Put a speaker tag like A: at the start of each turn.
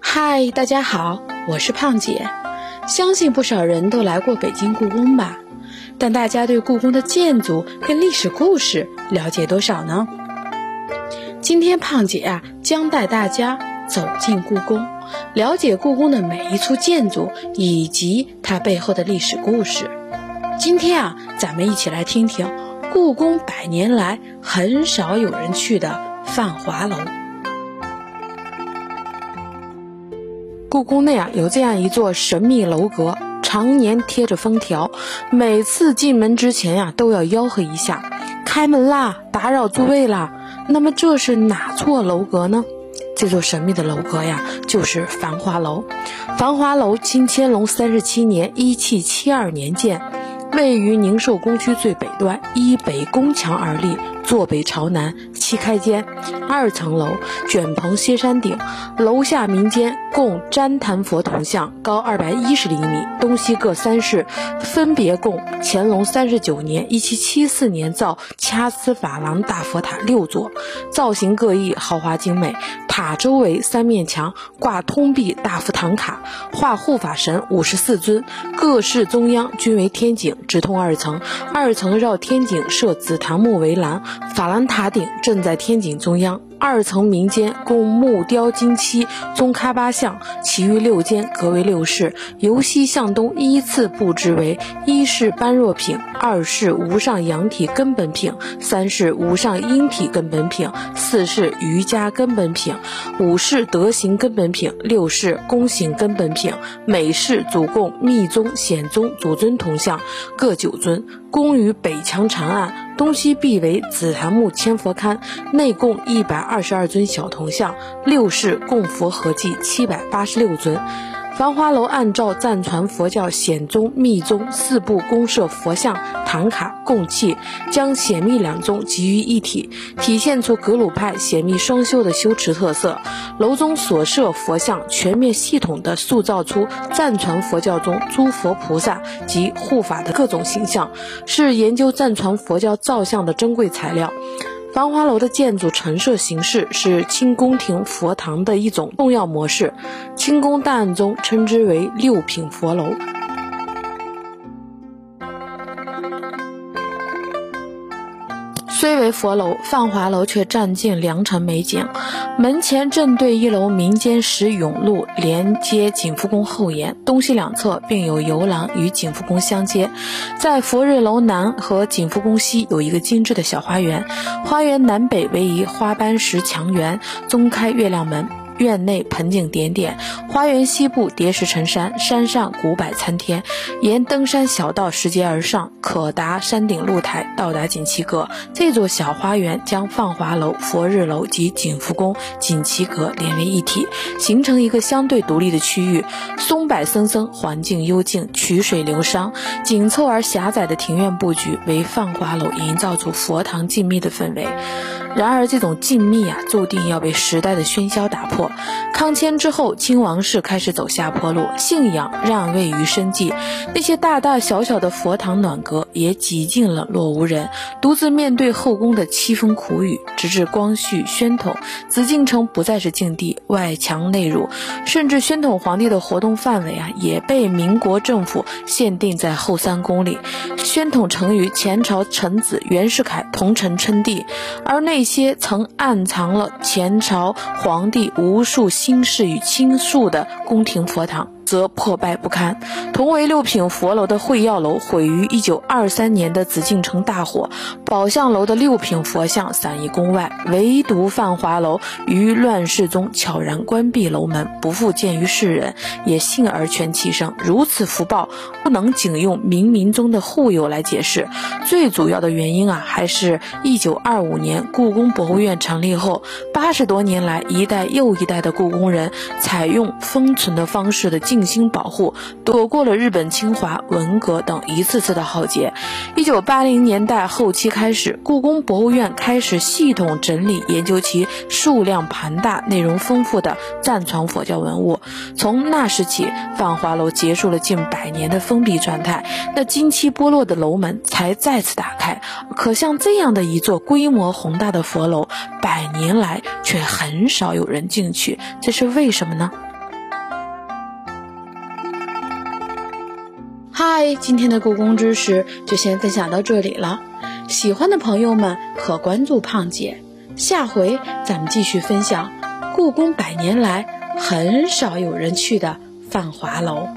A: 嗨，大家好，我是胖姐。相信不少人都来过北京故宫吧？但大家对故宫的建筑跟历史故事了解多少呢？今天胖姐啊，将带大家走进故宫，了解故宫的每一处建筑以及它背后的历史故事。今天啊，咱们一起来听听故宫百年来很少有人去的范华楼。故宫内啊，有这样一座神秘楼阁。常年贴着封条，每次进门之前呀，都要吆喝一下：“开门啦，打扰诸位啦。”那么这是哪座楼阁呢？这座神秘的楼阁呀，就是繁华楼。繁华楼，清乾隆三十七年（一七七二年）建，位于宁寿宫区最北端，依北宫墙而立。坐北朝南，七开间，二层楼，卷棚歇山顶，楼下民间供旃檀佛铜像，高二百一十厘米，东西各三室，分别供乾隆三十九年（一七七四年）造掐丝珐琅大佛塔六座，造型各异，豪华精美。塔周围三面墙挂通壁大佛唐卡，画护法神五十四尊，各室中央均为天井，直通二层。二层绕天井设紫檀木围栏，法兰塔顶正在天井中央。二层民间供木雕金漆宗喀巴像，其余六间隔为六室，由西向东依次布置为：一是般若品，二是无上阳体根本品，三是无上阴体根本品，四是瑜伽根本品，五是德行根本品，六是功行根本品。每室主供密宗、显宗祖尊铜像各九尊，供于北墙长案。东西壁为紫檀木千佛龛，内供一百二十二尊小铜像，六世供佛合计七百八十六尊。繁华楼按照藏传佛教显宗、密宗四部公设佛像、唐卡、供器，将显密两宗集于一体，体现出格鲁派显密双修的修持特色。楼中所设佛像全面系统地塑造出藏传佛教中诸佛菩萨及护法的各种形象，是研究藏传佛教造像的珍贵材料。繁华楼的建筑陈设形式是清宫廷佛堂的一种重要模式，清宫档案中称之为六品佛楼。虽为佛楼，泛华楼却占尽良辰美景。门前正对一楼民间石甬路连接景福宫后檐，东西两侧并有游廊与景福宫相接。在佛日楼南和景福宫西有一个精致的小花园，花园南北为一花斑石墙园，中开月亮门。院内盆景点点，花园西部叠石成山，山上古柏参天，沿登山小道拾阶而上，可达山顶露台，到达景祺阁。这座小花园将放华楼、佛日楼及景福宫、景祺阁连为一体，形成一个相对独立的区域。松柏森森，环境幽静，曲水流觞，紧凑而狭窄的庭院布局为放华楼营造出佛堂静谧的氛围。然而，这种静谧啊，注定要被时代的喧嚣打破。康乾之后，清王室开始走下坡路，信仰让位于生计，那些大大小小的佛堂暖阁也几近冷落无人，独自面对后宫的凄风苦雨。直至光绪、宣统，紫禁城不再是禁地，外强内辱，甚至宣统皇帝的活动范围啊，也被民国政府限定在后三宫里。宣统曾与前朝臣子袁世凯同城称帝，而那些曾暗藏了前朝皇帝无数心事与倾诉的宫廷佛堂。则破败不堪。同为六品佛楼的会药楼毁于一九二三年的紫禁城大火，宝相楼的六品佛像散于宫外，唯独泛华楼于乱世中悄然关闭楼门，不复见于世人，也幸而全其声。如此福报，不能仅用冥冥中的护佑来解释。最主要的原因啊，还是一九二五年故宫博物院成立后，八十多年来，一代又一代的故宫人采用封存的方式的进。尽心保护，躲过了日本侵华、文革等一次次的浩劫。一九八零年代后期开始，故宫博物院开始系统整理研究其数量庞大、内容丰富的暂藏佛教文物。从那时起，放华楼结束了近百年的封闭状态，那金漆剥落的楼门才再次打开。可像这样的一座规模宏大的佛楼，百年来却很少有人进去，这是为什么呢？今天的故宫知识就先分享到这里了。喜欢的朋友们可关注胖姐，下回咱们继续分享故宫百年来很少有人去的繁华楼。